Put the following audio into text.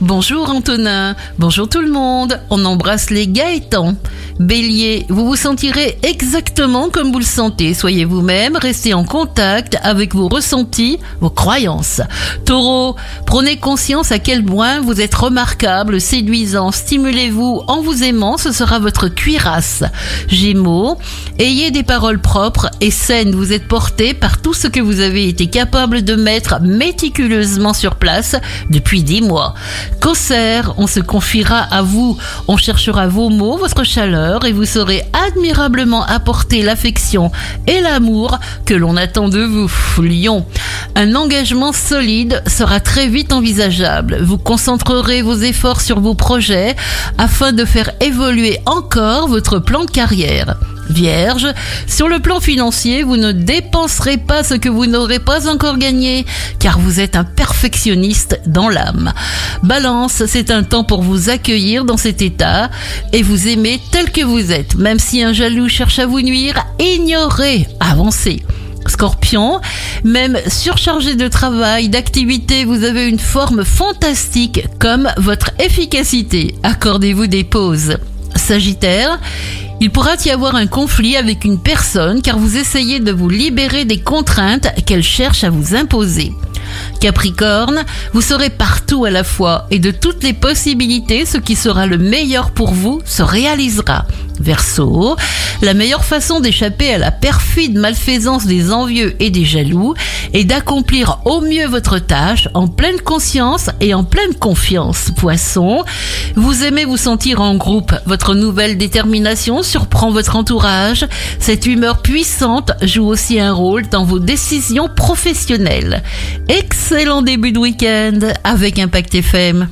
Bonjour Antonin, bonjour tout le monde, on embrasse les Gaëtans. Bélier, vous vous sentirez exactement comme vous le sentez. Soyez vous-même, restez en contact avec vos ressentis, vos croyances. Taureau, prenez conscience à quel point vous êtes remarquable, séduisant. Stimulez-vous en vous aimant, ce sera votre cuirasse. Gémeaux, ayez des paroles propres et saines. Vous êtes porté par tout ce que vous avez été capable de mettre méticuleusement sur place depuis dix mois. Cancer, on se confiera à vous. On cherchera vos mots, votre chaleur et vous saurez admirablement apporter l'affection et l'amour que l'on attend de vous. Lion, un engagement solide sera très vite envisageable. Vous concentrerez vos efforts sur vos projets afin de faire évoluer encore votre plan de carrière. Vierge, sur le plan financier, vous ne dépenserez pas ce que vous n'aurez pas encore gagné, car vous êtes un perfectionniste dans l'âme. Balance, c'est un temps pour vous accueillir dans cet état et vous aimer tel que vous êtes. Même si un jaloux cherche à vous nuire, ignorez, avancez. Scorpion, même surchargé de travail, d'activité, vous avez une forme fantastique comme votre efficacité. Accordez-vous des pauses. Sagittaire, il pourra y avoir un conflit avec une personne car vous essayez de vous libérer des contraintes qu'elle cherche à vous imposer. Capricorne, vous serez partout à la fois et de toutes les possibilités, ce qui sera le meilleur pour vous se réalisera. Verseau, la meilleure façon d'échapper à la perfide malfaisance des envieux et des jaloux est d'accomplir au mieux votre tâche en pleine conscience et en pleine confiance. Poisson, vous aimez vous sentir en groupe. Votre nouvelle détermination surprend votre entourage. Cette humeur puissante joue aussi un rôle dans vos décisions professionnelles. Excellent début de week-end avec Impact FM.